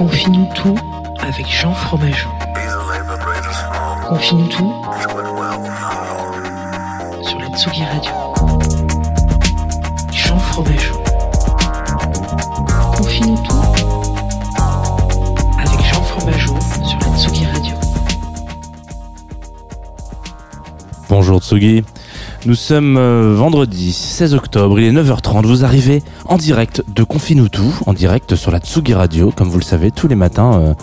Confie-nous tout avec Jean Fromageau. Confie-nous tout sur la Tsugi Radio. Jean Fromageau. Confie-nous tout avec Jean Fromageau sur la Tsugi Radio. Bonjour Tsugi. Nous sommes euh, vendredi 16 octobre, il est 9h30. Vous arrivez en direct de Confine tout, en direct sur la Tsugi Radio. Comme vous le savez, tous les matins, euh,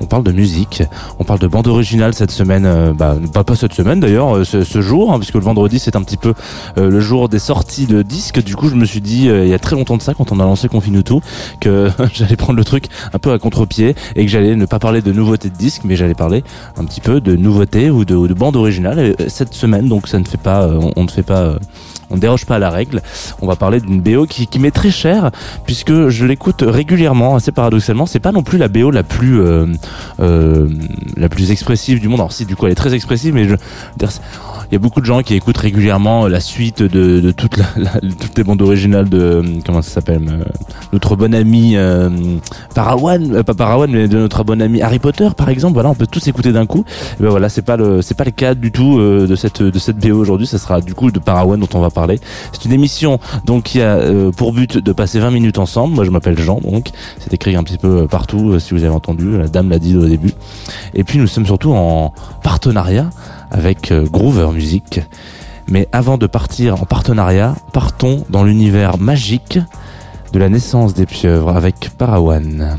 on parle de musique, on parle de bande originale cette semaine, euh, bah, pas, cette semaine d'ailleurs, euh, ce, jour, hein, puisque le vendredi c'est un petit peu euh, le jour des sorties de disques. Du coup, je me suis dit, il y a très longtemps de ça, quand on a lancé Confine tout, que j'allais prendre le truc un peu à contre-pied et que j'allais ne pas parler de nouveautés de disques, mais j'allais parler un petit peu de nouveautés ou de, ou de. Et, euh, cette semaine, donc ça ne fait pas, on, ne fait pas, on déroge pas à la règle. On va parler d'une BO qui, qui m'est très chère puisque je l'écoute régulièrement, assez paradoxalement. C'est pas non plus la BO la plus euh, euh, la plus expressive du monde. Alors si du coup elle est très expressive, mais je, il y a beaucoup de gens qui écoutent régulièrement la suite de, de toute la, toutes les bandes originales de comment ça s'appelle euh, notre bon ami euh, Parawan, euh, pas Parawan, mais de notre bon ami Harry Potter par exemple. Voilà, on peut tous écouter d'un coup. Et ben voilà, c'est pas le c'est pas le cas du tout euh, de cette de cette BO aujourd'hui. Ça sera du coup de Parawan dont on va parler. C'est une émission qui a euh, pour but de passer 20 minutes ensemble. Moi je m'appelle Jean donc c'est écrit un petit peu partout euh, si vous avez entendu. La dame l'a dit au début. Et puis nous sommes surtout en partenariat avec euh, Groover Music. Mais avant de partir en partenariat, partons dans l'univers magique de la naissance des pieuvres avec Parawan.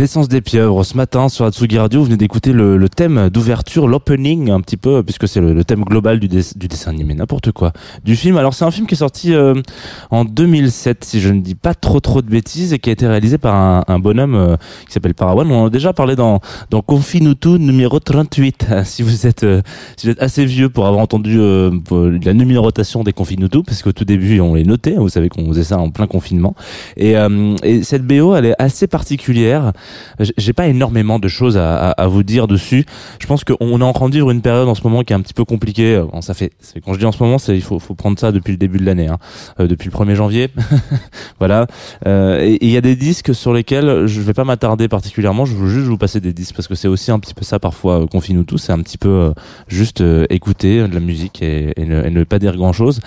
L'essence des pieuvres, ce matin sur Atsugi Radio, vous venez d'écouter le, le thème d'ouverture, l'opening un petit peu, puisque c'est le, le thème global du, dess- du dessin animé, n'importe quoi, du film. Alors c'est un film qui est sorti euh, en 2007, si je ne dis pas trop trop de bêtises, et qui a été réalisé par un, un bonhomme euh, qui s'appelle Parawan. On en a déjà parlé dans, dans Confinutu numéro 38, si vous êtes euh, si vous êtes assez vieux pour avoir entendu euh, la numérotation des Confinutu, parce qu'au tout début on les notait, vous savez qu'on faisait ça en plein confinement. Et, euh, et cette BO, elle est assez particulière. J'ai pas énormément de choses à, à, à vous dire dessus. Je pense qu'on est en train de vivre une période en ce moment qui est un petit peu compliquée. Euh, Bon, ça fait, quand je dis en ce moment, il faut, faut prendre ça depuis le début de l'année, hein. Euh, depuis le 1er janvier. voilà. Euh, il y a des disques sur lesquels je vais pas m'attarder particulièrement. Je veux juste vous passer des disques parce que c'est aussi un petit peu ça parfois. Euh, Confine-nous tous, c'est un petit peu euh, juste écouter de la musique et, et ne, et ne pas dire grand chose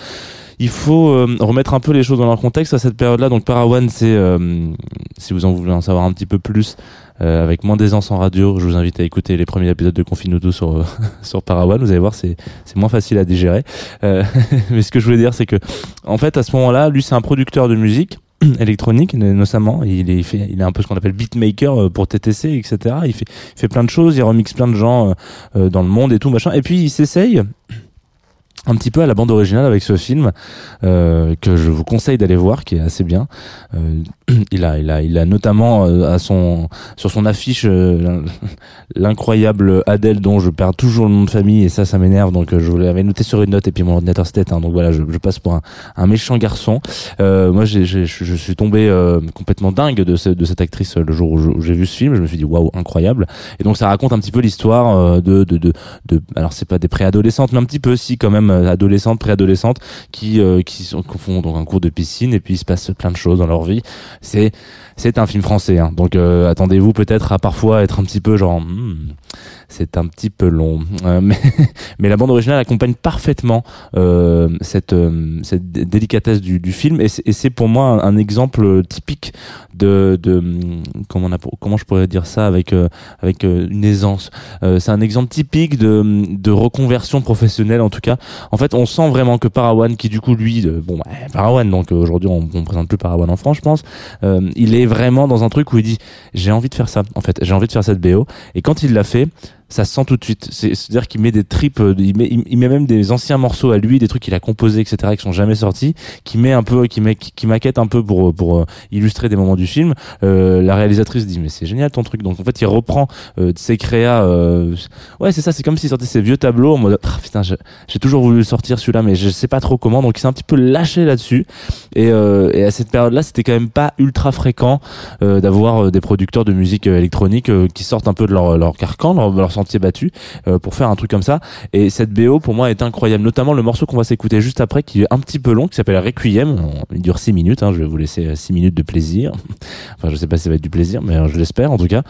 il faut euh, remettre un peu les choses dans leur contexte à cette période-là. Donc Parawan, c'est euh, si vous en voulez en savoir un petit peu plus euh, avec moins d'aisance en radio, je vous invite à écouter les premiers épisodes de Confinuto sur sur Parawan. Vous allez voir, c'est c'est moins facile à digérer. Euh, mais ce que je voulais dire, c'est que en fait, à ce moment-là, lui, c'est un producteur de musique électronique notamment il est il fait il est un peu ce qu'on appelle beatmaker euh, pour TTC etc il fait il fait plein de choses il remixe plein de gens euh, dans le monde et tout machin et puis il s'essaye un petit peu à la bande originale avec ce film euh, que je vous conseille d'aller voir qui est assez bien. Euh, il a il a il a notamment euh, à son sur son affiche euh, l'incroyable Adèle dont je perds toujours le nom de famille et ça ça m'énerve. Donc euh, je l'avais noté sur une note et puis mon ordinateur s'était éteint. Donc voilà je, je passe pour un, méchant garçon. Euh, moi j'ai j'ai- je suis tombé euh, complètement dingue de, ce- de cette actrice euh, le jour où j'ai vu ce film. Je me suis dit waouh incroyable. Et donc ça raconte un petit peu l'histoire de, de de de alors c'est pas des préadolescentes mais un petit peu si quand même adolescentes préadolescentes qui qui, sont, font donc un cours de piscine et puis il se passe plein de choses dans leur vie c'est c'est un film français hein. donc euh, attendez-vous peut-être à parfois être un petit peu genre hmm, c'est un petit peu long. Euh, mais mais la bande originale accompagne parfaitement euh, cette euh, cette dé- délicatesse du, du film. Et c'est- pour moi un, exemple typique de de comment on a comment je pourrais dire ça avec euh, avec une aisance. C'est un exemple typique de de reconversion professionnelle en tout cas. En fait on sent vraiment que Parawan qui du coup lui bon bah, Parawan donc aujourd'hui on, on présente plus Parawan en France je pense euh, il est vraiment dans un truc où il dit j'ai envie de faire ça en fait. J'ai envie de faire cette BO et quand il l'a fait ça se sent tout de suite. C'est- C'est-à-dire qu'il met des tripes, euh, il met, il met même des anciens morceaux à lui, des trucs qu'il a composés, etc., qui sont jamais sortis, qui met un peu, qui met, qui, maquette un peu pour pour euh, illustrer des moments du film. Euh, la réalisatrice dit mais c'est génial ton truc. Donc en fait il reprend euh, ses créas. euh, ouais c'est ça, c'est comme s'il sortait ses vieux tableaux en mode Ah, putain j'ai toujours voulu sortir celui-là mais je sais pas trop comment. Donc il s'est un petit peu lâché là-dessus. Et, euh, et à cette période-là c'était quand même pas ultra fréquent d'avoir des producteurs de musique électronique qui sortent un peu de leur, leur carcan, leur, leur sentier battu euh, pour faire un truc comme ça. Et cette BO pour moi est incroyable, notamment le morceau qu'on va s'écouter juste après qui est un petit peu long, qui s'appelle Requiem. Il dure 6 minutes, hein, je vais vous laisser 6 minutes de plaisir. Enfin je sais pas si ça va être du plaisir, mais euh, je l'espère en tout cas.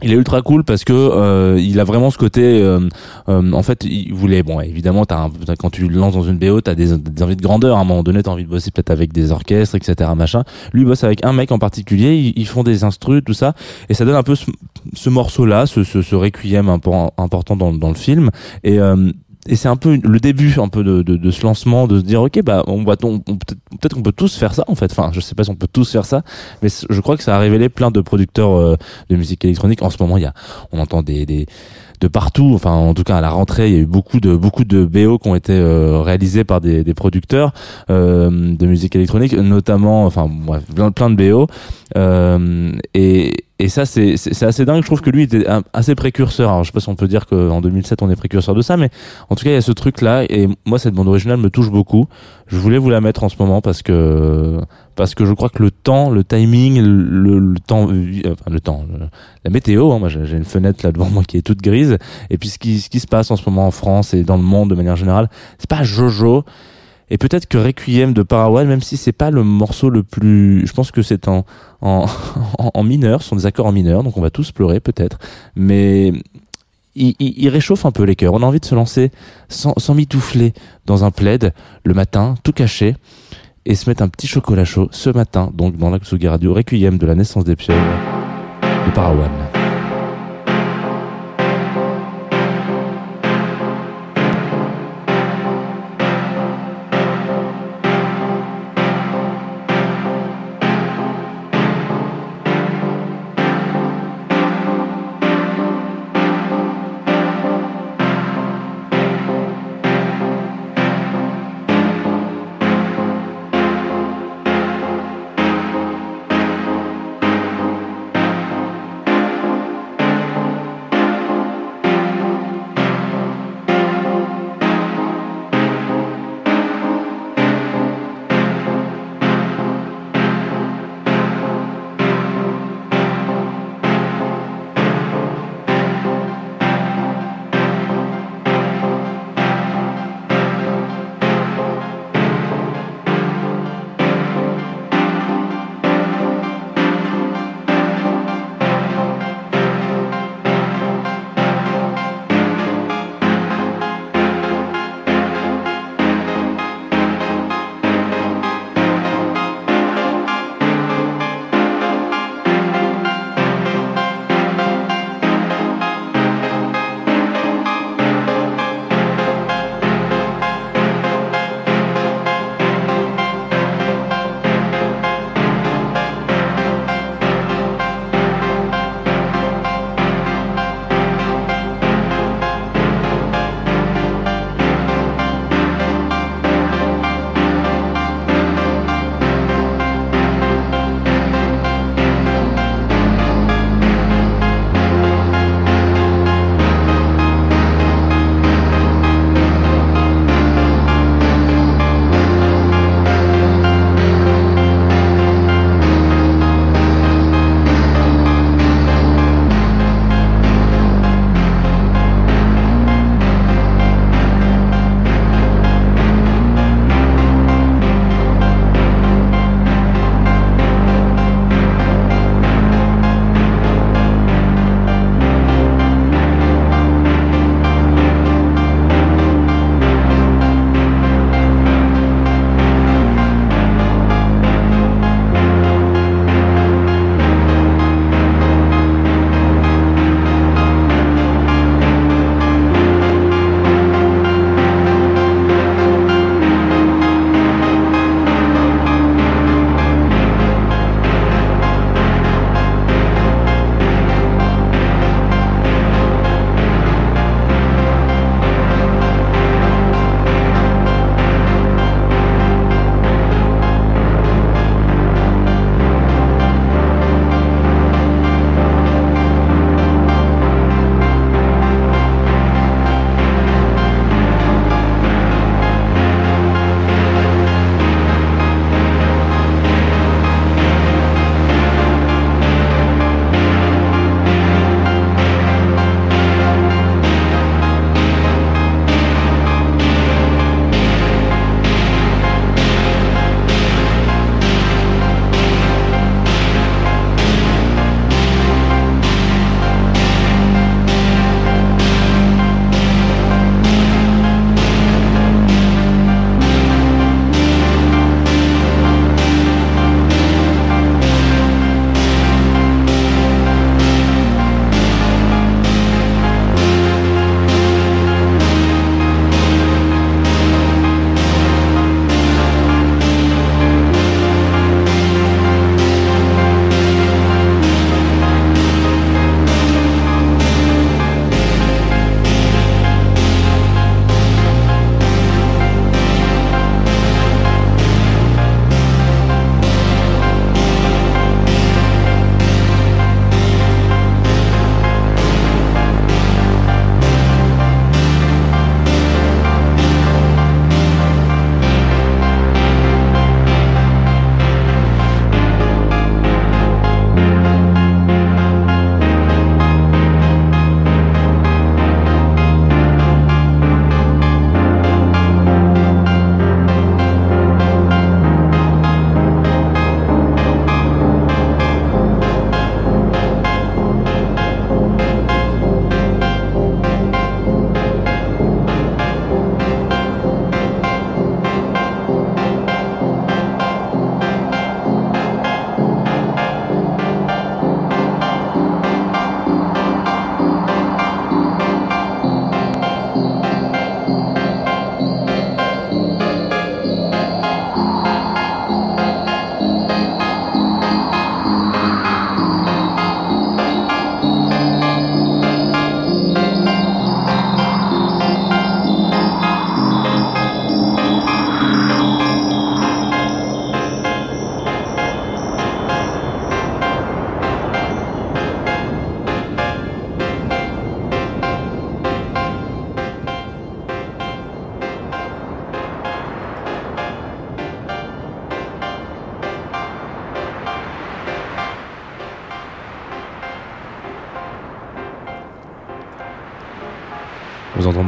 Il est ultra cool parce que euh, il a vraiment ce côté. euh, euh, en fait, il voulait. Bon, évidemment, t'as un, quand tu lances dans une BO, t'as des, des envies de grandeur. À un moment donné, t'as envie de bosser peut-être avec des orchestres, etc. Machin. Lui il bosse avec un mec en particulier. Ils, ils font des instrus, tout ça, et ça donne un peu ce, ce morceau-là, ce, ce, ce requiem impo- important dans, dans le film. Et euh, et c'est un peu le début un peu de, de, de ce lancement de se dire ok bah on va on, on- peut-être qu'on peut tous faire ça en fait. Enfin je sais pas si on peut tous faire ça mais je crois que ça a révélé plein de producteurs euh, de musique électronique. En ce moment il y a on entend des, des de partout. Enfin en tout cas à la rentrée il y a eu beaucoup de beaucoup de BO qui ont été euh, réalisés par des, des producteurs euh, de musique électronique notamment enfin bref plein, plein de BO euh, et et ça c'est assez dingue. Je trouve que lui était assez précurseur. Alors je sais pas si on peut dire qu'en 2007 on est précurseur de ça mais en tout cas il y a ce truc là et moi cette bande originale me touche beaucoup. Je voulais vous la mettre en ce moment parce que parce que je crois que le temps le timing le, le temps euh, enfin le temps la météo hein, moi j'ai une fenêtre là devant moi qui est toute grise. Et puis ce qui ce qui se passe en ce moment en France et dans le monde de manière générale c'est pas Jojo et peut-être que Requiem de Parawan, même si c'est pas le morceau le plus, je pense que c'est en, en, en, mineur, ce sont des accords en mineur, donc on va tous pleurer peut-être, mais il, il, il réchauffe un peu les cœurs. On a envie de se lancer sans, sans mitoufler dans un plaid le matin, tout caché, et se mettre un petit chocolat chaud ce matin, donc dans l'Axugi Radio, Requiem de la naissance des pieuvres de Parawan.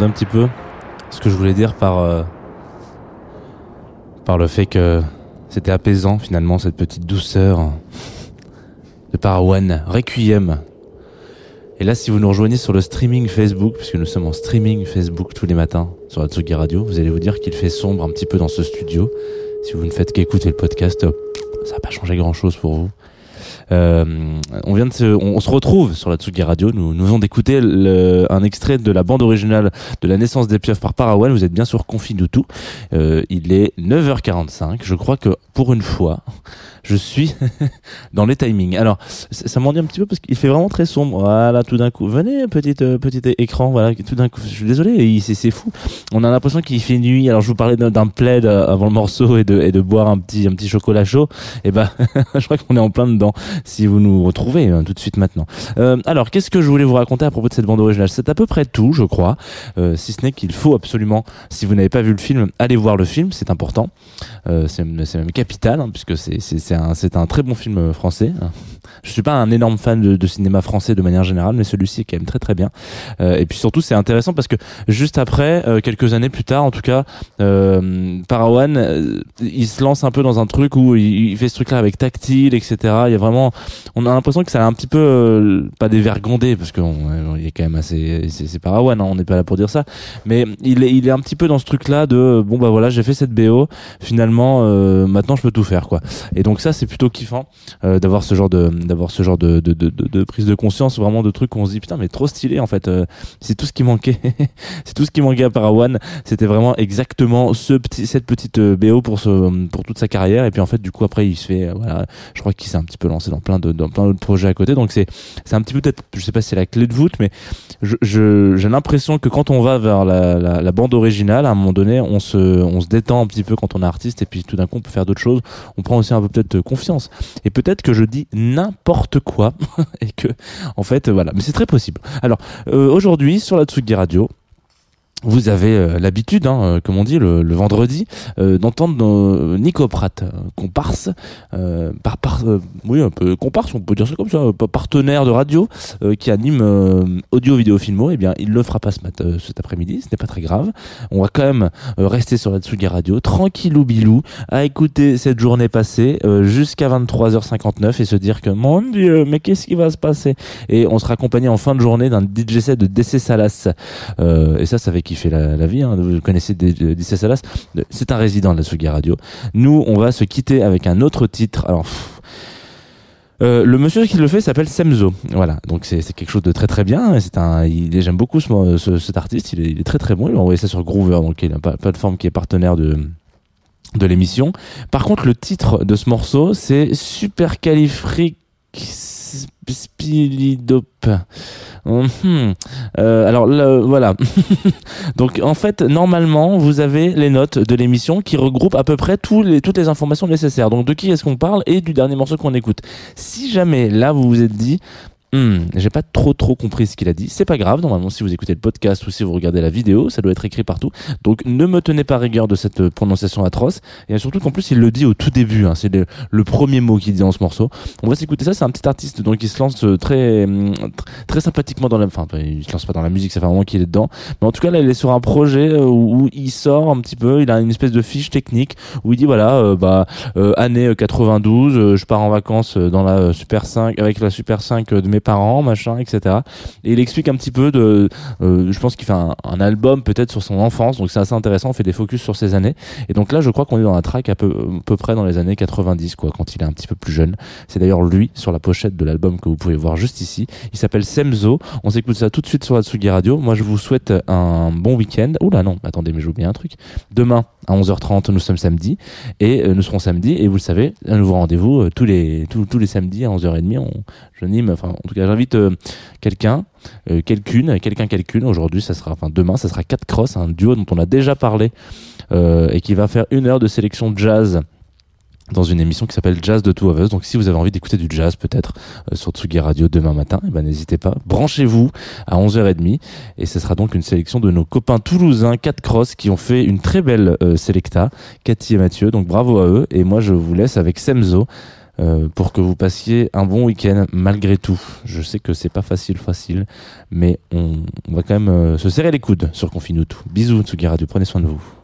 Un petit peu ce que je voulais dire par euh, par le fait que c'était apaisant finalement cette petite douceur de Parawan Requiem. Et là, si vous nous rejoignez sur le streaming Facebook, puisque nous sommes en streaming Facebook tous les matins sur la Tsugi Radio, vous allez vous dire qu'il fait sombre un petit peu dans ce studio. Si vous ne faites qu'écouter le podcast, ça va pas changer grand chose pour vous. Euh, on vient de se, on, se retrouve sur la Tsugi Radio. Nous, nous venons d'écouter un extrait de la bande originale de La naissance des pieuvres par Parawan. Vous êtes bien sur Confine de tout. Euh, il est 9h45. Je crois que pour une fois, je suis dans les timings. Alors, ça m'en dit un petit peu parce qu'il fait vraiment très sombre. Voilà, tout d'un coup. Venez, petit, euh, petit écran. Voilà, tout d'un coup. Je suis désolé, c'est fou. On a l'impression qu'il fait nuit. Alors, je vous parlais d'un plaid euh, avant le morceau et de, et de boire un petit, un petit chocolat chaud. Et ben, je crois qu'on est en plein dedans. Si vous nous retrouvez euh, tout de suite maintenant. Euh, alors, qu'est-ce que je voulais vous raconter à propos de cette bande originale? C'est à peu près tout, je crois. Euh, si ce n'est qu'il faut absolument, si vous n'avez pas vu le film, allez voir le film. C'est important. Euh, c'est même capital, hein, puisque c'est c'est- un, un très bon film euh, français. Je suis pas un énorme fan de, cinéma français de manière générale, mais celui-ci est quand même très très bien. Euh, et puis surtout, c'est intéressant parce que juste après, euh, quelques années plus tard, en tout cas, euh, Parawan, il se lance un peu dans un truc où il, il fait ce truc-là avec tactile, etc. Il y a vraiment, on a l'impression que ça a un petit peu pas dévergondé parce qu'il est quand même assez, c'est Parawan, hein, on n'est pas là pour dire ça, mais il est, il est un petit peu dans ce truc-là de bon bah voilà, j'ai fait cette BO, finalement, maintenant je peux tout faire quoi. Et donc ça, c'est plutôt kiffant euh, d'avoir ce genre de d'avoir ce genre de, de, de, de, prise de conscience vraiment de trucs où on se dit putain mais trop stylé en fait euh, c'est tout ce qui manquait. C'est tout ce qui manquait à Parawan c'était vraiment exactement ce petit cette petite euh, BO pour ce pour toute sa carrière. Et puis en fait du coup après il se fait euh, voilà je crois qu'il s'est un petit peu lancé dans plein de dans plein d'autres projets à côté. Donc c'est c'est un petit peu peut-être je sais pas si c'est la clé de voûte mais je- j'ai l'impression que quand on va vers la, la, la bande originale à un moment donné on se on se détend un petit peu quand on est artiste. Et puis tout d'un coup on peut faire d'autres choses. On prend aussi un peu peut-être confiance. Et peut-être que je dis n'importe quoi et que en fait voilà. Mais c'est très possible. Alors euh, aujourd'hui sur la Tsugi Radio vous avez euh, l'habitude, hein, euh, comme on dit, le, le vendredi, euh, d'entendre Nico Pratt, euh, comparse, euh, par, par, euh, oui, un peu comparse, on peut dire ça comme ça, partenaire de radio, qui anime audio, vidéo, filmo. Eh bien, il le fera pas ce matin, cet après-midi, ce n'est pas très grave. On va quand même rester sur la Tsugi Radio, tranquillou bilou, à écouter cette journée passée jusqu'à 23h59 et se dire que mon Dieu, mais qu'est-ce qui va se passer? Et on sera accompagné en fin de journée d'un DJ set de DC Salas. Et ça, ça fait kiffer la, vie. Hein. Vous connaissez DC Salas C'est un résident de la Tsugi Radio. Nous, on va se quitter avec un autre titre. Alors. euh, le monsieur qui le fait s'appelle Semzo. Voilà, donc c'est quelque chose de très très bien. C'est un, il- j'aime beaucoup ce, ce- cet artiste. Il est, il très très bon. Il m'a envoyé ça sur Groover, donc qui est une plateforme qui est partenaire de de l'émission. Par contre, le titre de ce morceau, c'est Supercalifragilisticexpialidope. Mhm. Euh, alors là, voilà. Donc en fait, normalement, vous avez les notes de l'émission qui regroupent à peu près toutes les informations nécessaires. Donc de qui est-ce qu'on parle et du dernier morceau qu'on écoute. Si jamais là vous vous êtes dit, Hmm, j'ai pas trop trop compris ce qu'il a dit. C'est pas grave, normalement si vous écoutez le podcast ou si vous regardez la vidéo, ça doit être écrit partout. Donc ne me tenez pas rigueur de cette euh, prononciation atroce. Et surtout qu'en plus il le dit au tout début, hein, c'est le, premier mot qu'il dit dans ce morceau. On va s'écouter ça, c'est un petit artiste donc il se lance euh, très tr- très sympathiquement dans la... Enfin il se lance pas dans la musique, ça fait un moment qu'il est dedans. Mais en tout cas là il est sur un projet euh, où, il sort un petit peu, il a une espèce de fiche technique où il dit voilà, bah euh, année 92, euh, je pars en vacances dans la Super 5 avec la Super 5 de mes parents, machin, etc. Et il explique un petit peu de, euh, je pense qu'il fait un, album peut-être sur son enfance, donc c'est assez intéressant. On fait des focus sur ses années. Et donc là, je crois qu'on est dans la track à peu, à peu près dans les années 90, quoi, quand il est un petit peu plus jeune. C'est d'ailleurs lui sur la pochette de l'album que vous pouvez voir juste ici. Il s'appelle Semzo. On s'écoute ça tout de suite sur la Tsugi Radio. Moi, je vous souhaite un bon week-end. Oula, non, attendez, mais j'ai oublié un truc. Demain, à 11h30, nous sommes samedi. Et euh, nous serons samedi. Et vous le savez, un nouveau rendez-vous euh, tous les, tous, tous les samedis à 11h30. On, j'anime, enfin, en tout cas, j'invite euh, quelqu'un, euh, quelqu'une, quelqu'un, quelqu'une. Aujourd'hui, ça sera, enfin, demain, ça sera 4 Cross, un duo dont on a déjà parlé, euh, et qui va faire une heure de sélection jazz dans une émission qui s'appelle Jazz de Two of Us. Donc si vous avez envie d'écouter du jazz peut-être euh, sur Tsugi Radio demain matin, eh ben n'hésitez pas, branchez-vous à 11h30 et ce sera donc une sélection de nos copains toulousains 4 Cross qui ont fait une très belle euh, sélecta, Cathy et Mathieu. Donc bravo à eux et moi je vous laisse avec Semzo euh, pour que vous passiez un bon week-end malgré tout. Je sais que c'est pas facile, facile, mais on, va quand même euh, se serrer les coudes sur Confine-nous tout. Bisous, Tsugi Radio, prenez soin de vous.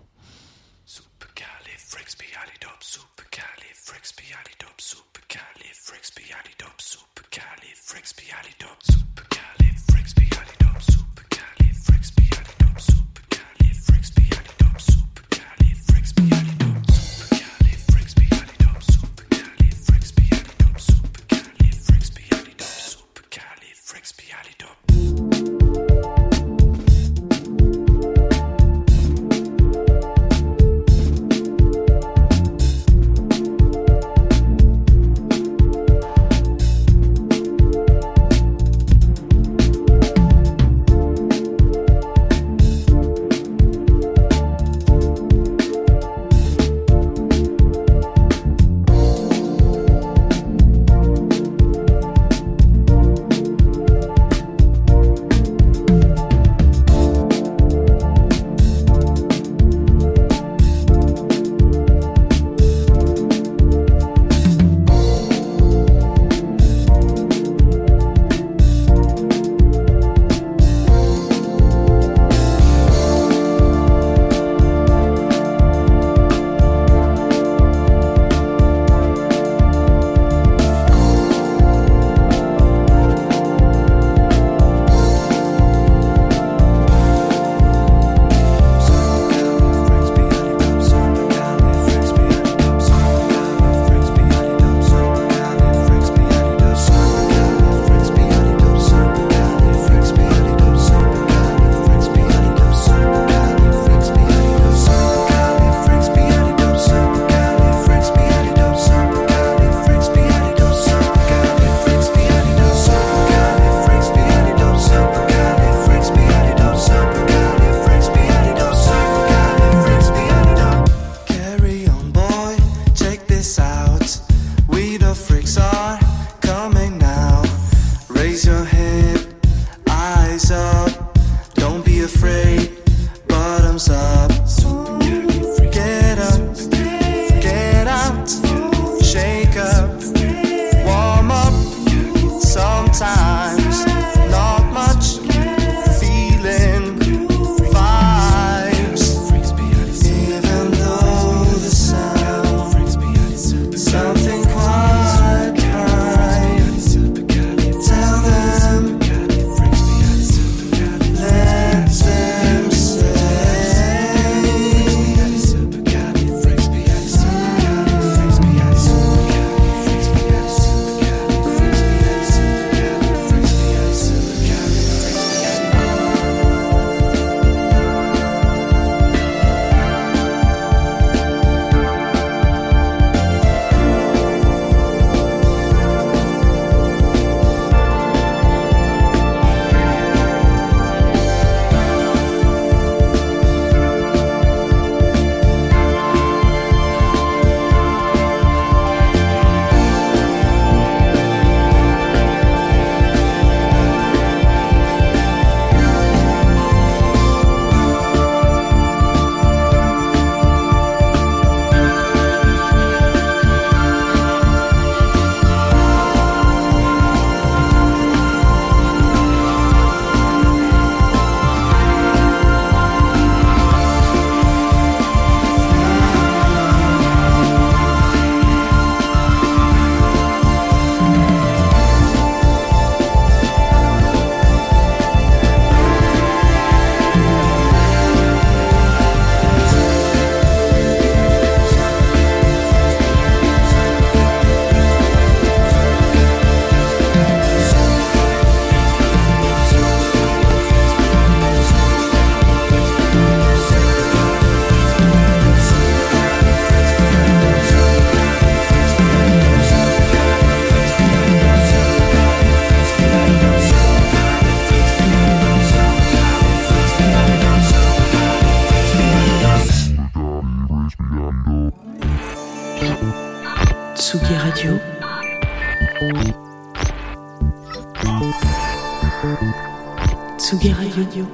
Tsugi Radio.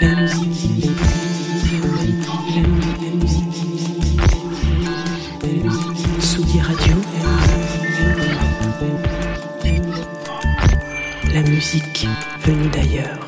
La musique, la musique. La musique venue d'ailleurs.